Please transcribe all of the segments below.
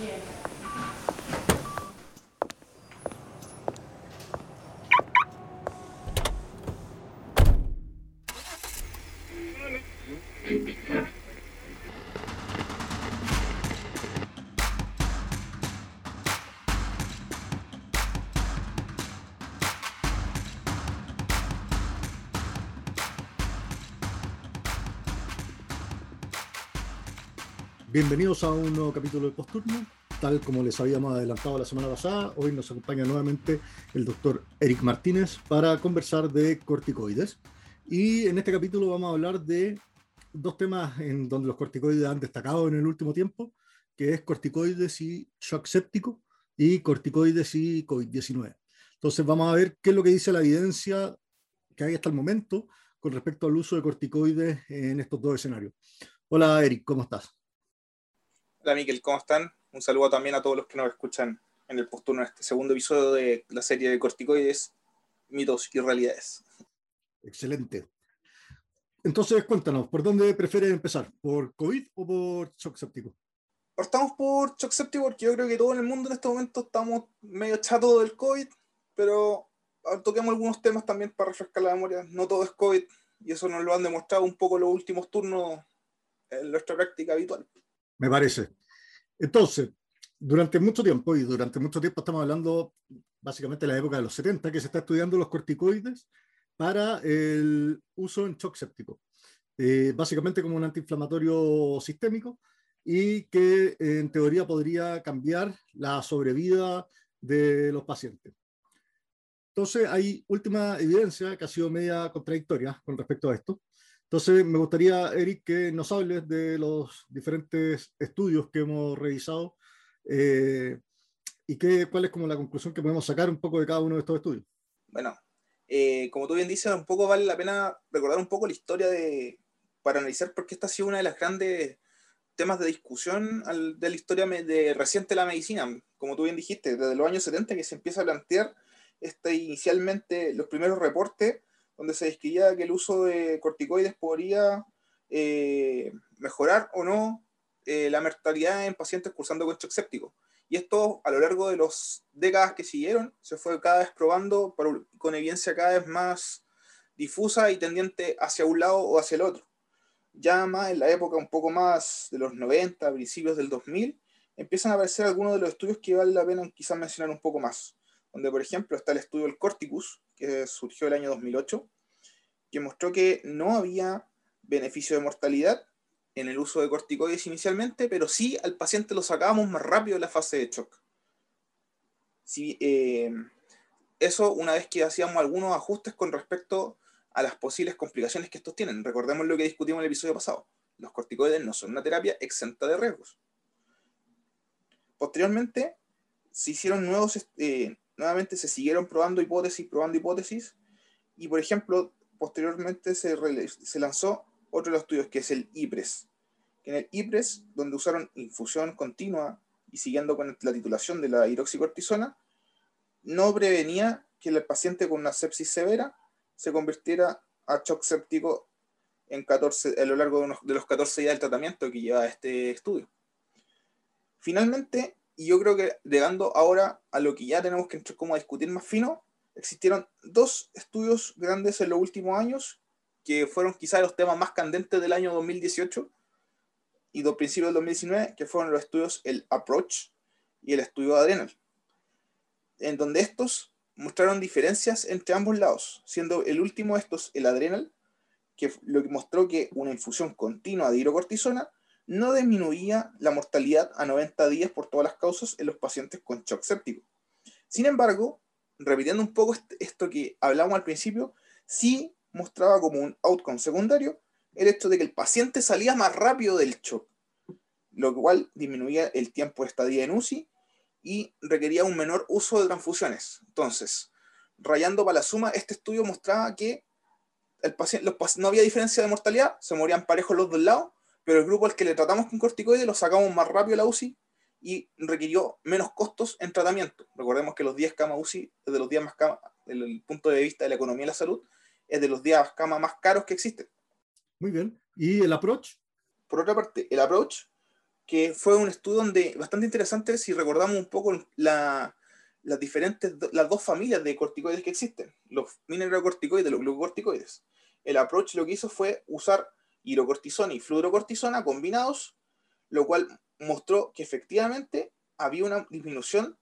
Bien. Bienvenidos a un nuevo capítulo de Posturno. Tal como les habíamos adelantado la semana pasada, hoy nos acompaña nuevamente el doctor Eric Martínez para conversar de corticoides. Y en este capítulo vamos a hablar de dos temas en donde los corticoides han destacado en el último tiempo, que es corticoides y shock séptico y corticoides y COVID-19. Entonces vamos a ver qué es lo que dice la evidencia que hay hasta el momento con respecto al uso de corticoides en estos dos escenarios. Hola Eric, ¿cómo estás? Hola Miquel, ¿cómo están? Un saludo también a todos los que nos escuchan en el posturno, en este segundo episodio de la serie de corticoides, mitos y realidades. Excelente. Entonces, cuéntanos, ¿por dónde prefieres empezar? ¿Por COVID o por shock séptico? Partamos por shock séptico porque yo creo que todo en el mundo en este momento estamos medio chatos del COVID, pero toquemos algunos temas también para refrescar la memoria. No todo es COVID y eso nos lo han demostrado un poco los últimos turnos en nuestra práctica habitual me parece. Entonces, durante mucho tiempo, y durante mucho tiempo estamos hablando básicamente de la época de los 70, que se está estudiando los corticoides para el uso en shock séptico. Eh, básicamente como un antiinflamatorio sistémico y que en teoría podría cambiar la sobrevida de los pacientes. Entonces, hay última evidencia que ha sido media contradictoria con respecto a esto. Entonces, me gustaría, Eric, que nos hables de los diferentes estudios que hemos revisado eh, y qué, cuál es como la conclusión que podemos sacar un poco de cada uno de estos estudios. Bueno, eh, como tú bien dices, un poco vale la pena recordar un poco la historia de, para analizar por qué esta ha sido una de las grandes temas de discusión de la historia de reciente de la medicina. Como tú bien dijiste, desde los años 70 que se empieza a plantear este, inicialmente los primeros reportes donde se describía que el uso de corticoides podría eh, mejorar o no eh, la mortalidad en pacientes cursando con shock séptico. Y esto a lo largo de las décadas que siguieron se fue cada vez probando con evidencia cada vez más difusa y tendiente hacia un lado o hacia el otro. Ya más en la época un poco más de los 90, principios del 2000, empiezan a aparecer algunos de los estudios que vale la pena quizás mencionar un poco más. Donde, por ejemplo, está el estudio del Corticus, que surgió el año 2008, que mostró que no había beneficio de mortalidad en el uso de corticoides inicialmente, pero sí al paciente lo sacábamos más rápido de la fase de shock. Eh, eso una vez que hacíamos algunos ajustes con respecto a las posibles complicaciones que estos tienen. Recordemos lo que discutimos en el episodio pasado. Los corticoides no son una terapia exenta de riesgos. Posteriormente, se hicieron nuevos, eh, nuevamente se siguieron probando hipótesis, probando hipótesis, y por ejemplo, posteriormente se, se lanzó otro de los estudios, que es el IPRES. En el IPRES, donde usaron infusión continua y siguiendo con la titulación de la hidroxicortisona, no prevenía que el paciente con una sepsis severa se convirtiera a shock séptico en 14, a lo largo de, de los 14 días del tratamiento que lleva este estudio. Finalmente, y yo creo que llegando ahora a lo que ya tenemos que entrar como a discutir más fino, existieron dos estudios grandes en los últimos años que fueron quizás los temas más candentes del año 2018 y dos principios del 2019, que fueron los estudios el Approach y el estudio Adrenal, en donde estos mostraron diferencias entre ambos lados, siendo el último de estos el Adrenal, que lo que mostró que una infusión continua de hidrocortisona no disminuía la mortalidad a 90 días por todas las causas en los pacientes con shock séptico. Sin embargo, repitiendo un poco esto que hablamos al principio, sí mostraba como un outcome secundario el hecho de que el paciente salía más rápido del shock, lo cual disminuía el tiempo de estadía en UCI y requería un menor uso de transfusiones. Entonces, rayando para la suma, este estudio mostraba que el paciente, no había diferencia de mortalidad, se morían parejos los dos lados, pero el grupo al que le tratamos con corticoides lo sacamos más rápido a la UCI y requirió menos costos en tratamiento. Recordemos que los 10 cama UCI es de los días más cama, desde el punto de vista de la economía de la salud, es de los días cama más caros que existen. Muy bien. ¿Y el approach? Por otra parte, el approach, que fue un estudio donde bastante interesante si recordamos un poco la, las diferentes, las dos familias de corticoides que existen, los mineralocorticoides y los glucocorticoides. El approach lo que hizo fue usar hidrocortisona y fluorocortisona combinados, lo cual mostró que efectivamente había una disminución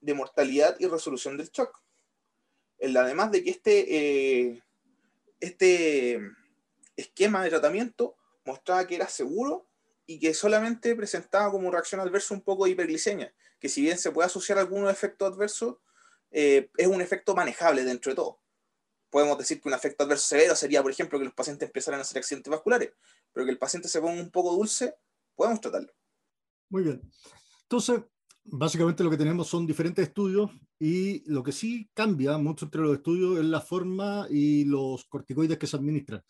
de mortalidad y resolución del shock. Además de que este, eh, este esquema de tratamiento mostraba que era seguro y que solamente presentaba como reacción adversa un poco de hiperglicemia, que si bien se puede asociar a algunos efectos adversos, eh, es un efecto manejable dentro de todo. Podemos decir que un efecto adverso severo sería, por ejemplo, que los pacientes empezaran a hacer accidentes vasculares, pero que el paciente se ponga un poco dulce, podemos tratarlo. Muy bien. Entonces, básicamente lo que tenemos son diferentes estudios y lo que sí cambia mucho entre los estudios es la forma y los corticoides que se administran.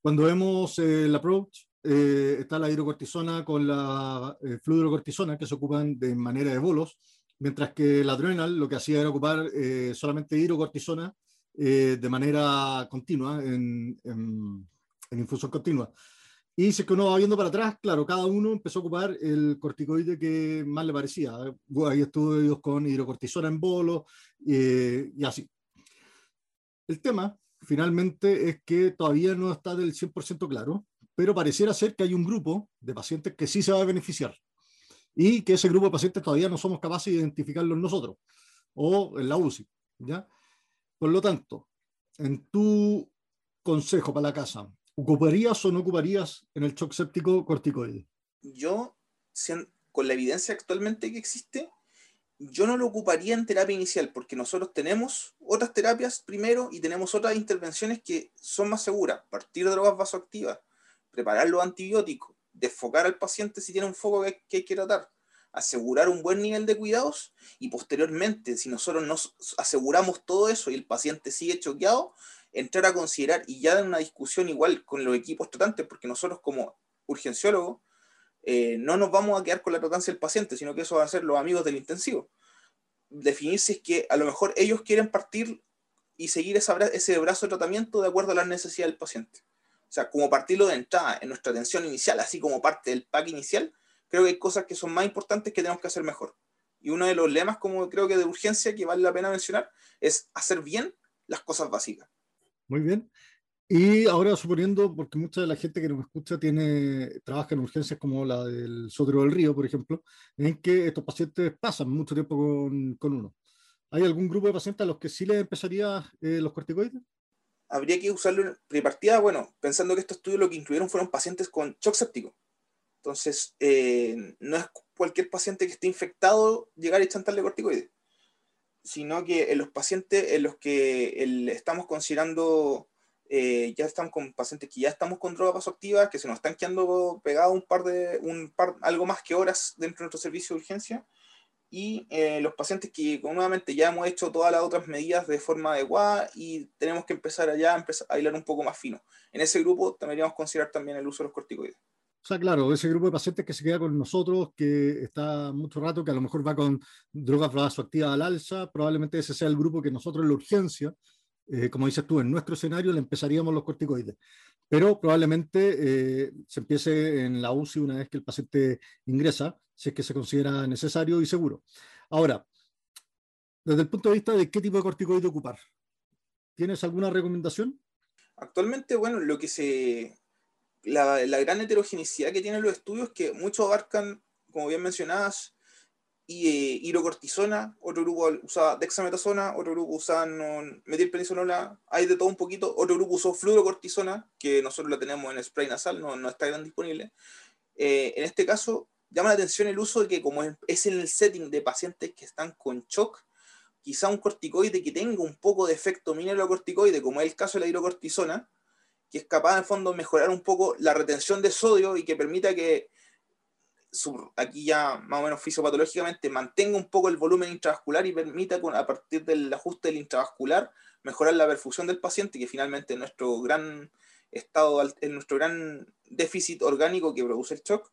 Cuando vemos el approach, eh, está la hidrocortisona con la eh, que se ocupan de manera de bolos, mientras que la adrenal lo que hacía era ocupar eh, solamente hidrocortisona de manera continua, en, en, infusión continua. Y si es que uno va viendo para atrás, claro, cada uno empezó a ocupar el corticoide que más le parecía. Hay estudios con hidrocortisona en bolo y así. El tema, finalmente, es que todavía no está del 100% claro pero pareciera ser que hay un grupo de pacientes que sí se va a beneficiar y que ese grupo de pacientes todavía no somos capaces de identificarlos nosotros o en la UCI. ¿ya? Por lo tanto, en tu consejo para la casa, ¿ocuparías o no ocuparías en el shock séptico corticoide? Yo, con la evidencia actualmente que existe, yo no lo ocuparía en terapia inicial porque nosotros tenemos otras terapias primero y tenemos otras intervenciones que son más seguras, partir de drogas vasoactivas, preparar los antibióticos, desfocar al paciente si tiene un foco que, hay que tratar, asegurar un buen nivel de cuidados y posteriormente, si nosotros nos aseguramos todo eso y el paciente sigue choqueado, entrar a considerar y ya en una discusión igual con los equipos tratantes, porque nosotros como urgenciólogos eh, no nos vamos a quedar con la tratancia del paciente, sino que eso va a ser los amigos del intensivo. Definir si es que a lo mejor ellos quieren partir y seguir ese brazo de tratamiento de acuerdo a las necesidades del paciente. O sea, como partirlo de entrada en nuestra atención inicial, así como parte del pack inicial, creo que hay cosas que son más importantes que tenemos que hacer mejor. Y uno de los lemas, como creo que de urgencia, que vale la pena mencionar, es hacer bien las cosas básicas. Muy bien. Y ahora suponiendo, porque mucha de la gente que nos escucha tiene, trabaja en urgencias como la del Sotero del Río, por ejemplo, en que estos pacientes pasan mucho tiempo con, con uno. ¿Hay algún grupo de pacientes a los que sí les empezaría eh, los corticoides? habría que usarlo de partida, bueno, pensando que estos estudios lo que incluyeron fueron pacientes con shock séptico. Entonces, eh, no es cualquier paciente que esté infectado llegar y chantarle corticoides, sino que en los pacientes en los que estamos considerando, eh, ya están con pacientes que ya estamos con droga vasoactiva, que se nos están quedando pegados un par de, un par, algo más que horas dentro de nuestro servicio de urgencia, y eh, los pacientes que nuevamente ya hemos hecho todas las otras medidas de forma adecuada y tenemos que empezar allá a, empezar a hilar un poco más fino. En ese grupo deberíamos considerar también el uso de los corticoides. O sea, claro, ese grupo de pacientes que se queda con nosotros, que está mucho rato, que a lo mejor va con drogas vasoactivas al alza, probablemente ese sea el grupo que nosotros en la urgencia, eh, como dices tú, en nuestro escenario le empezaríamos los corticoides pero probablemente eh, se empiece en la UCI una vez que el paciente ingresa, si es que se considera necesario y seguro. Ahora, desde el punto de vista de qué tipo de corticoide ocupar, ¿tienes alguna recomendación? Actualmente, bueno, lo que se. La, gran heterogeneidad que tienen los estudios, que muchos abarcan, como bien mencionadas, y eh, hidrocortisona, otro grupo usaba dexametasona, otro grupo usaba metilprednisolona, hay de todo un poquito, otro grupo usó fluorocortisona, que nosotros la tenemos en spray nasal, no, no está tan disponible. Eh, en este caso, llama la atención el uso de que como es en el setting de pacientes que están con shock, quizá un corticoide que tenga un poco de efecto mineralocorticoide, como es el caso de la hidrocortisona, que es capaz en fondo de mejorar un poco la retención de sodio y que permita que aquí ya más o menos fisiopatológicamente mantenga un poco el volumen intravascular y permita a partir del ajuste del intravascular mejorar la perfusión del paciente, que finalmente es nuestro gran estado, es nuestro gran déficit orgánico que produce el shock,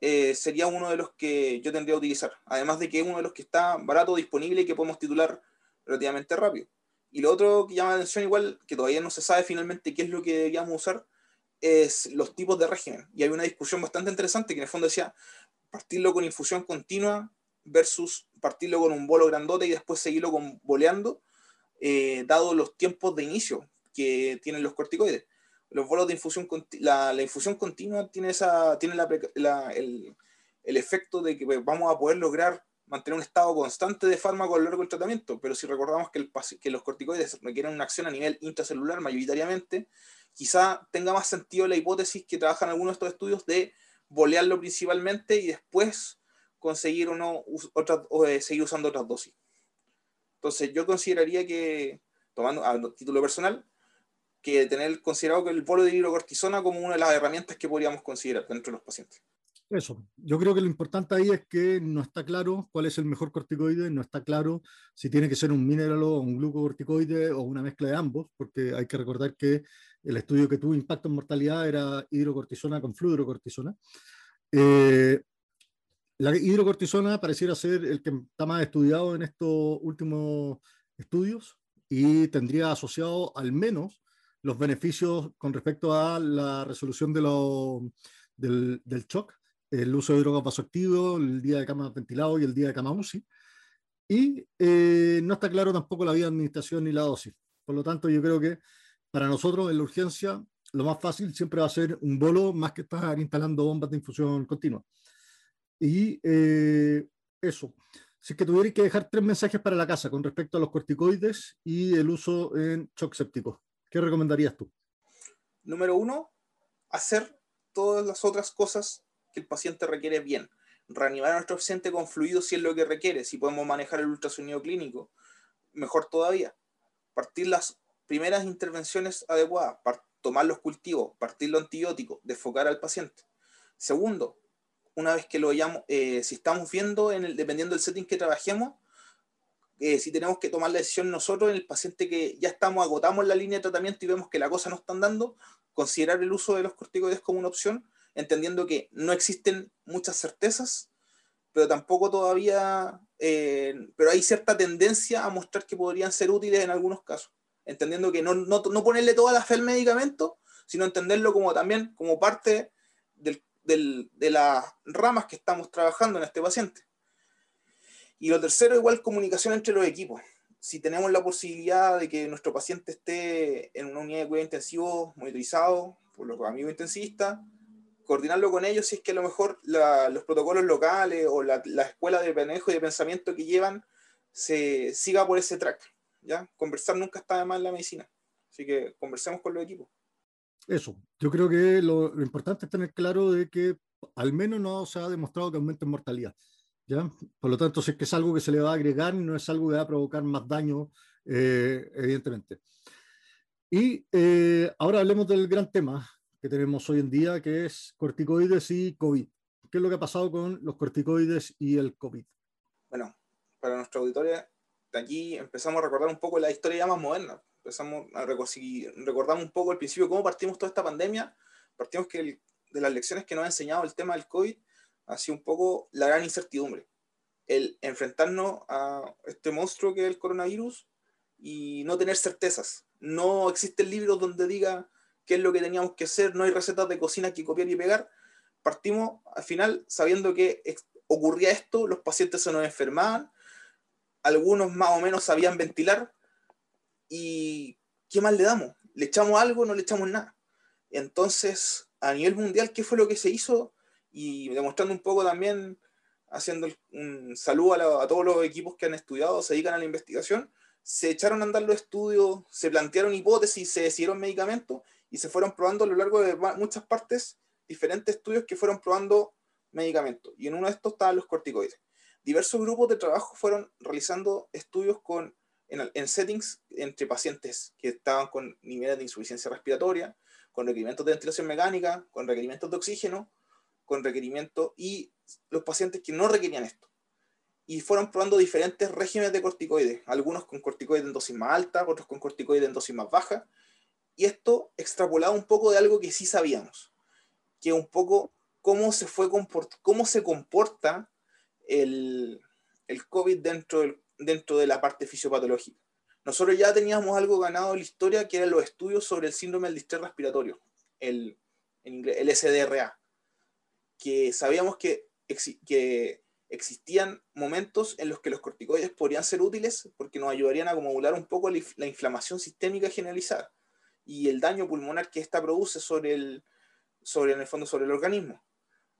eh, sería uno de los que yo tendría que utilizar. Además de que es uno de los que está barato, disponible y que podemos titular relativamente rápido. Y lo otro que llama la atención igual, que todavía no se sabe finalmente qué es lo que deberíamos usar, es los tipos de régimen. Y hay una discusión bastante interesante que en el fondo decía partirlo con infusión continua versus partirlo con un bolo grandote y después seguirlo con boleando, eh, dado los tiempos de inicio que tienen los corticoides. Los bolos de infusión, la, infusión continua tiene, esa, tiene el, el, efecto de que vamos a poder lograr mantener un estado constante de fármaco a lo largo del tratamiento, pero si recordamos que, los corticoides requieren una acción a nivel intracelular mayoritariamente, quizá tenga más sentido la hipótesis que trabajan algunos de estos estudios de bolearlo principalmente y después conseguir otra, o, eh, seguir usando otras dosis. Entonces yo consideraría que, tomando a título personal, que tener considerado que el bolo de hidrocortisona como una de las herramientas que podríamos considerar dentro de los pacientes. Eso, yo creo que lo importante ahí es que no está claro cuál es el mejor corticoide, no está claro si tiene que ser un mineralo o un glucocorticoide o una mezcla de ambos, porque hay que recordar que el estudio que tuvo impacto en mortalidad era hidrocortisona con fluorocortisona. Eh, la hidrocortisona pareciera ser el que está más estudiado en estos últimos estudios y tendría asociado al menos los beneficios con respecto a la resolución del, del shock el uso de drogas vasoactivos, el día de cama ventilado y el día de cama UCI. Y eh, no está claro tampoco la vía de administración ni la dosis. Por lo tanto, yo creo que para nosotros en la urgencia lo más fácil siempre va a ser un bolo más que estar instalando bombas de infusión continua. Y eh, eso. Si es que tuvierais que dejar tres mensajes para la casa con respecto a los corticoides y el uso en shock séptico, ¿qué recomendarías tú? Número uno, hacer todas las otras cosas que el paciente requiere bien. Reanimar a nuestro paciente con fluidos si es lo que requiere, si podemos manejar el ultrasonido clínico, mejor todavía. Partir las primeras intervenciones adecuadas, tomar los cultivos, partir los antibióticos, desfocar al paciente. Segundo, una vez que lo hayamos, eh, si estamos viendo, en el, dependiendo del setting que trabajemos, eh, si tenemos que tomar la decisión nosotros en el paciente que ya estamos, agotamos la línea de tratamiento y vemos que la cosa no está andando, considerar el uso de los corticoides como una opción entendiendo que no existen muchas certezas, pero tampoco todavía, eh, pero hay cierta tendencia a mostrar que podrían ser útiles en algunos casos, entendiendo que no, no, no ponerle toda la fe al medicamento, sino entenderlo como también como parte del, del, de las ramas que estamos trabajando en este paciente. Y lo tercero, igual comunicación entre los equipos. Si tenemos la posibilidad de que nuestro paciente esté en una unidad de cuidado intensivo monitorizado por los amigos intensivistas, coordinarlo con ellos si es que a lo mejor los protocolos locales o la, la, escuela de manejo y de pensamiento que llevan se siga por ese track. ¿ya? Conversar nunca está de mal en la medicina. Así que conversemos con los equipos. Eso, yo creo que lo, importante es tener claro de que al menos no se ha demostrado que aumente en mortalidad. ¿ya? Por lo tanto, si es que es algo que se le va a agregar, no es algo que va a provocar más daño, eh, evidentemente. Y eh, ahora hablemos del gran tema, que tenemos hoy en día, que es corticoides y COVID. ¿Qué es lo que ha pasado con los corticoides y el COVID? Bueno, para nuestra auditoría, de aquí empezamos a recordar un poco la historia ya más moderna. Empezamos a recordar un poco al principio cómo partimos toda esta pandemia. Partimos que de las lecciones que nos ha enseñado el tema del COVID ha sido un poco la gran incertidumbre. El enfrentarnos a este monstruo que es el coronavirus y no tener certezas. No existen libros donde diga qué es lo que teníamos que hacer, no hay recetas de cocina que copiar y pegar. Partimos al final sabiendo que ocurría esto, los pacientes se nos enfermaban, algunos más o menos sabían ventilar y ¿qué más le damos? ¿Le echamos algo? No le echamos nada. Entonces, a nivel mundial, ¿qué fue lo que se hizo? Y demostrando un poco también, haciendo un saludo a, a todos los equipos que han estudiado, se dedican a la investigación, se echaron a andar los estudios, se plantearon hipótesis, se decidieron medicamentos y se fueron probando a lo largo de muchas partes diferentes estudios que fueron probando medicamentos. Y en uno de estos estaban los corticoides. Diversos grupos de trabajo fueron realizando estudios con, en, settings entre pacientes que estaban con niveles de insuficiencia respiratoria, con requerimientos de ventilación mecánica, con requerimientos de oxígeno, con requerimientos y los pacientes que no requerían esto. Y fueron probando diferentes regímenes de corticoides, algunos con corticoides en dosis más alta, otros con corticoides en dosis más baja, y esto extrapolado un poco de algo que sí sabíamos, que un poco cómo se, fue cómo se comporta el, el COVID dentro, del, dentro de la parte fisiopatológica. Nosotros ya teníamos algo ganado en la historia, que eran los estudios sobre el síndrome del distrés respiratorio. El, el SDRA, que sabíamos que, que existían momentos en los que los corticoides podrían ser útiles porque nos ayudarían a acumular un poco la inflamación sistémica generalizada y el daño pulmonar que ésta produce sobre el, sobre, en el fondo sobre el organismo.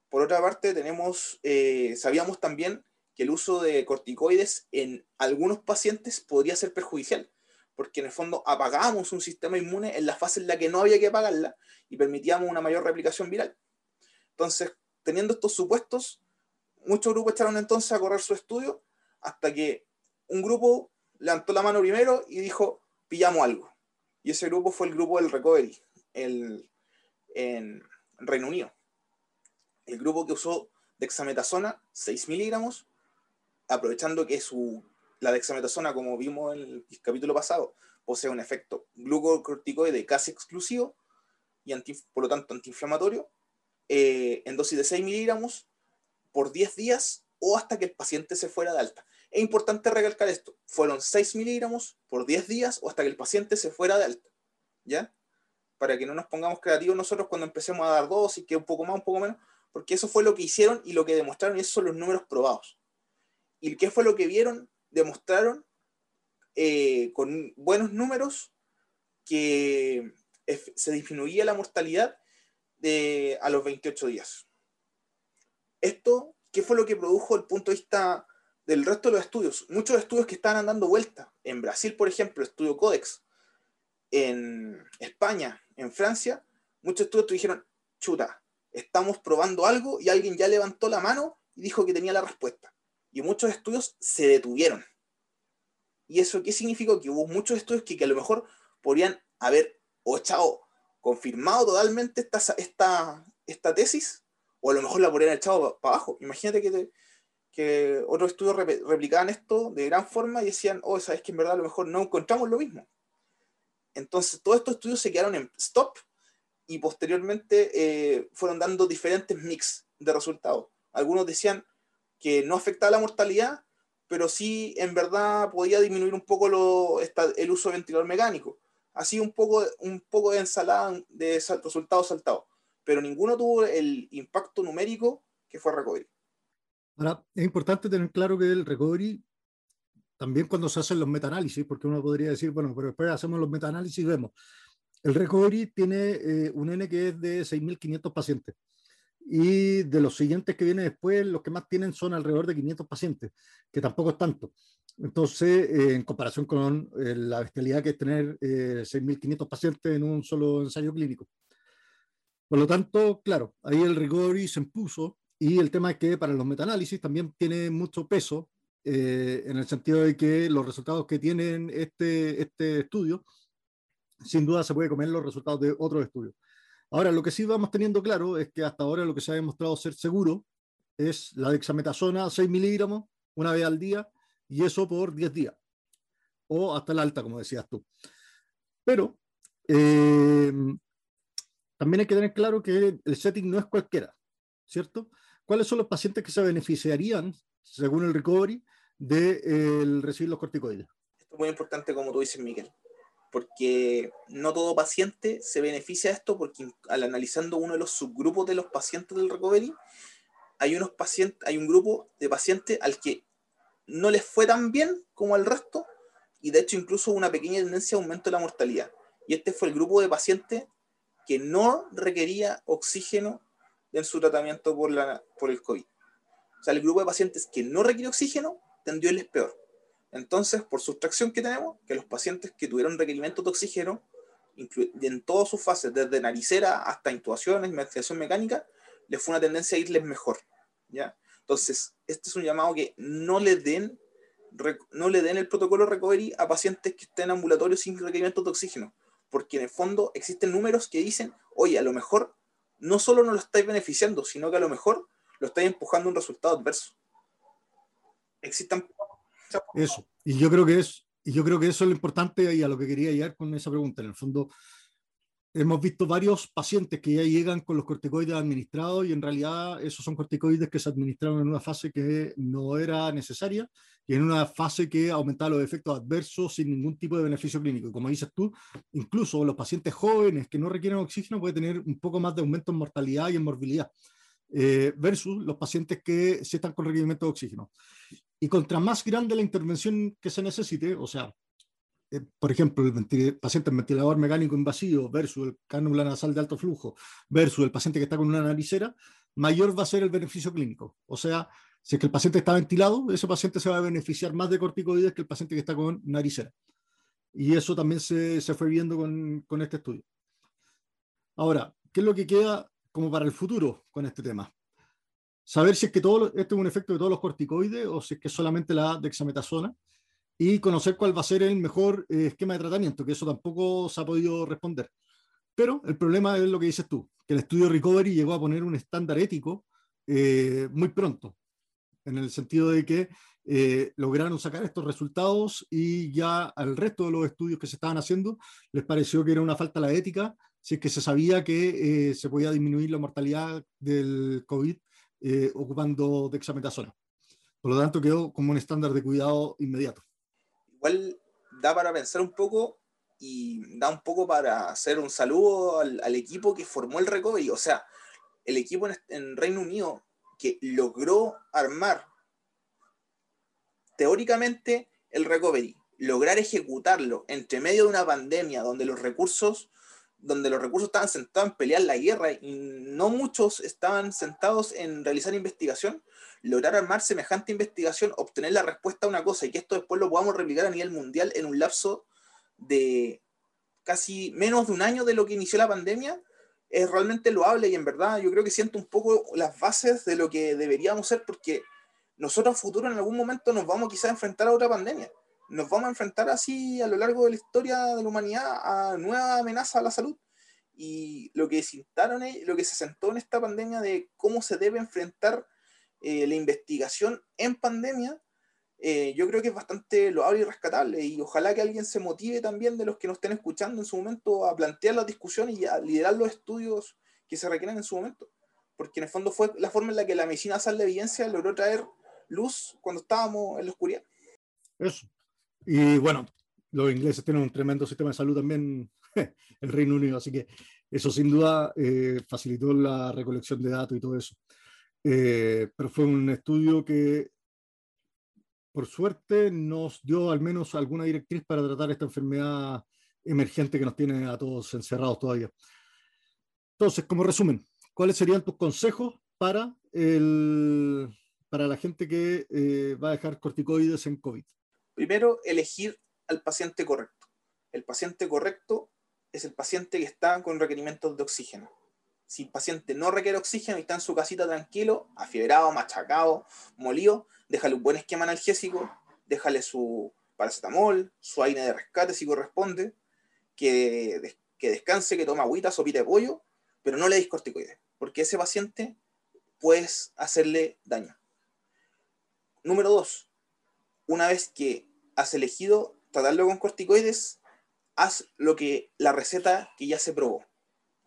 Por otra parte, tenemos, eh, sabíamos también que el uso de corticoides en algunos pacientes podría ser perjudicial, porque en el fondo apagábamos un sistema inmune en la fase en la que no había que apagarla y permitíamos una mayor replicación viral. Entonces, teniendo estos supuestos, muchos grupos echaron entonces a correr su estudio hasta que un grupo levantó la mano primero y dijo, pillamos algo. Y ese grupo fue el grupo del Recovery el, en Reino Unido. El grupo que usó dexametasona, 6 miligramos, aprovechando que su, la dexametasona, como vimos en el capítulo pasado, posee un efecto glucocorticoide casi exclusivo y por lo tanto antiinflamatorio, eh, en dosis de 6 miligramos por 10 días o hasta que el paciente se fuera de alta. Es importante recalcar esto. Fueron 6 miligramos por 10 días o hasta que el paciente se fuera de alta. ¿Ya? Para que no nos pongamos creativos nosotros cuando empecemos a dar dosis, que un poco más, un poco menos, porque eso fue lo que hicieron y lo que demostraron y esos son los números probados. ¿Y qué fue lo que vieron? Demostraron eh, con buenos números que se disminuía la mortalidad a los 28 días. Esto, ¿qué fue lo que produjo el punto de vista del resto de los estudios? Muchos estudios que estaban dando vuelta. En Brasil, por ejemplo, estudio Codex. En España, en Francia, muchos estudios dijeron, chuta, estamos probando algo y alguien ya levantó la mano y dijo que tenía la respuesta. Y muchos estudios se detuvieron. ¿Y eso qué significó? Que hubo muchos estudios que, a lo mejor podrían haber o echado confirmado totalmente esta, esta, esta tesis o a lo mejor la podrían echado para abajo. Imagínate que, que otros estudios replicaban esto de gran forma y decían, oh, sabes que en verdad a lo mejor no encontramos lo mismo. Entonces, todos estos estudios se quedaron en stop y posteriormente eh, fueron dando diferentes mix de resultados. Algunos decían que no afectaba la mortalidad, pero sí en verdad podía disminuir un poco lo, el uso de ventilador mecánico. Así un poco, un poco de ensalada de resultados saltados pero ninguno tuvo el impacto numérico que fue recovery. Ahora, es importante tener claro que el recovery, también cuando se hacen los metaanálisis, porque uno podría decir, bueno, pero después hacemos los metaanálisis y vemos. El recovery tiene eh, un N que es de 6.500 pacientes. Y de los siguientes que vienen después, los que más tienen son alrededor de 500 pacientes, que tampoco es tanto. Entonces, eh, en comparación con eh, la bestialidad que es tener 6.500 pacientes en un solo ensayo clínico. Por lo tanto, claro, ahí el recovery se impuso y el tema es que para los metaanálisis también tiene mucho peso eh, en el sentido de que los resultados que tienen este, este estudio, sin duda se puede comer los resultados de otros estudios. Ahora, lo que sí vamos teniendo claro es que hasta ahora lo que se ha demostrado ser seguro es la dexametasona 6 miligramos una vez al día y eso por 10 días o hasta la alta, como decías tú. Pero eh, también hay que tener claro que el setting no es cualquiera, ¿cierto? ¿Cuáles son los pacientes que se beneficiarían, según el recovery, de recibir los corticoides? Esto es muy importante, como tú dices, Miguel, porque no todo paciente se beneficia de esto, porque al analizando uno de los subgrupos de los pacientes del recovery, hay, unos pacientes, hay un grupo de pacientes al que no les fue tan bien como al resto, y de hecho incluso una pequeña tendencia a aumento de la mortalidad. Y este fue el grupo de pacientes que no requería oxígeno en su tratamiento por, el COVID. O sea, el grupo de pacientes que no requiere oxígeno tendió el peor. Entonces, por sustracción que tenemos, que los pacientes que tuvieron requerimiento de oxígeno, en todas sus fases, desde naricera hasta intubaciones, ventilación mecánica, les fue una tendencia a irles mejor. ¿ya? Entonces, este es un llamado que no le den no le den el protocolo recovery a pacientes que estén ambulatorios sin requerimiento de oxígeno, porque en el fondo existen números que dicen, oye, a lo mejor no solo no lo estáis beneficiando, sino que a lo mejor lo estáis empujando a un resultado adverso. Existan... Eso, y yo creo que es, y yo creo que eso es lo importante y a lo que quería llegar con esa pregunta. En el fondo, hemos visto varios pacientes que ya llegan con los corticoides administrados y en realidad esos son corticoides que se administraron en una fase que no era necesaria y en una fase que aumentaba los efectos adversos sin ningún tipo de beneficio clínico. Y como dices tú, incluso los pacientes jóvenes que no requieren oxígeno pueden tener un poco más de aumento en mortalidad y en morbilidad. Eh, versus los pacientes que sí están con requerimiento de oxígeno. Y contra más grande la intervención que se necesite, o sea, eh, por ejemplo, el paciente en ventilador mecánico invasivo versus el cánula nasal de alto flujo versus el paciente que está con una naricera, mayor va a ser el beneficio clínico. O sea, si es que el paciente está ventilado, ese paciente se va a beneficiar más de corticoides que el paciente que está con naricera. Y eso también se, se fue viendo con, con este estudio. Ahora, ¿qué es lo que queda como para el futuro con este tema? Saber si es que todo esto es un efecto de todos los corticoides o si es que solamente la dexametasona y conocer cuál va a ser el mejor eh, esquema de tratamiento, que eso tampoco se ha podido responder. Pero el problema es lo que dices tú, que el estudio Recovery llegó a poner un estándar ético eh, muy pronto, en el sentido de que eh, lograron sacar estos resultados y ya al resto de los estudios que se estaban haciendo les pareció que era una falta la ética, si es que se sabía que se podía disminuir la mortalidad del COVID ocupando dexametasona. Por lo tanto, quedó como un estándar de cuidado inmediato igual da para pensar un poco y da un poco para hacer un saludo al, equipo que formó el recovery. O sea, el equipo en, Reino Unido que logró armar teóricamente el recovery, lograr ejecutarlo entre medio de una pandemia donde los recursos donde los recursos estaban sentados en pelear la guerra y no muchos estaban sentados en realizar investigación, lograr armar semejante investigación, obtener la respuesta a una cosa y que esto después lo podamos replicar a nivel mundial en un lapso de casi menos de un año de lo que inició la pandemia, es realmente loable y en verdad yo creo que siento un poco las bases de lo que deberíamos ser porque nosotros a futuro en algún momento nos vamos quizás a enfrentar a otra pandemia. Nos vamos a enfrentar así a lo largo de la historia de la humanidad a nueva amenaza a la salud. Y lo que, lo que se sentó en esta pandemia de cómo se debe enfrentar eh, la investigación en pandemia, eh, yo creo que es bastante loable y rescatable y ojalá que alguien se motive también de los que nos estén escuchando en su momento a plantear la discusión y a liderar los estudios que se requieren en su momento, porque en el fondo fue la forma en la que la medicina sal de evidencia logró traer luz cuando estábamos en la oscuridad. Eso. Y bueno, los ingleses tienen un tremendo sistema de salud también, el Reino Unido, así que eso sin duda eh, facilitó la recolección de datos y todo eso. Eh, pero fue un estudio que, por suerte, nos dio al menos alguna directriz para tratar esta enfermedad emergente que nos tiene a todos encerrados todavía. Entonces, como resumen, ¿cuáles serían tus consejos para, el, para la gente que eh, va a dejar corticoides en COVID? Primero, elegir al paciente correcto. El paciente correcto es el paciente que está con requerimientos de oxígeno si el paciente no requiere oxígeno y está en su casita tranquilo, afiebrado, machacado, molido, déjale un buen esquema analgésico, déjale su paracetamol, su aire de rescate si corresponde, que, que descanse, que tome agüita, sopita de pollo, pero no le des corticoides, porque ese paciente puedes hacerle daño. Número dos, una vez que has elegido tratarlo con corticoides, haz lo que la receta que ya se probó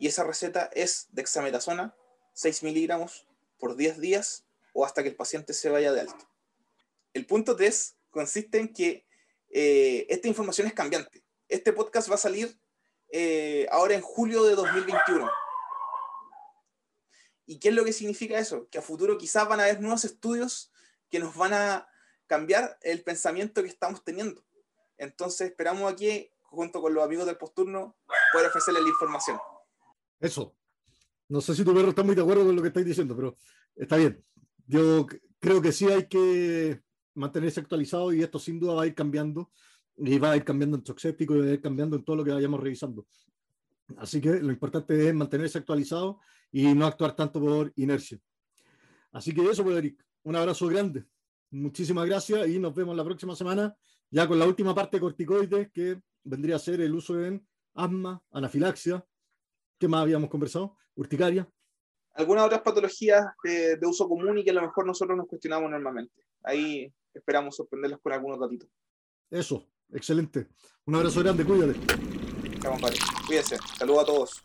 y esa receta es dexametasona, 6 miligramos por 10 días o hasta que el paciente se vaya de alta. El punto 3 consiste en que eh, esta información es cambiante. Este podcast va a salir eh, ahora en julio de 2021. ¿Y qué es lo que significa eso? Que a futuro quizás van a haber nuevos estudios que nos van a cambiar el pensamiento que estamos teniendo. Entonces esperamos aquí, junto con los amigos del posturno, poder ofrecerles la información. Eso. No sé si tu perro está muy de acuerdo con lo que estáis diciendo, pero está bien. Yo creo que sí hay que mantenerse actualizado y esto sin duda va a ir cambiando y va a ir cambiando en Toxéptico y va a ir cambiando en todo lo que vayamos revisando. Así que lo importante es mantenerse actualizado y no actuar tanto por inercia. Así que eso, pues, Eric. Un abrazo grande. Muchísimas gracias y nos vemos la próxima semana ya con la última parte de corticoides que vendría a ser el uso en asma, anafilaxia ¿Qué más habíamos conversado? Urticaria. Algunas otras patologías de, uso común y que a lo mejor nosotros nos cuestionamos normalmente. Ahí esperamos sorprenderlos con algunos datitos. Eso, excelente. Un abrazo grande, cuídate. Chao, compadre. Cuídense. Saludos a todos.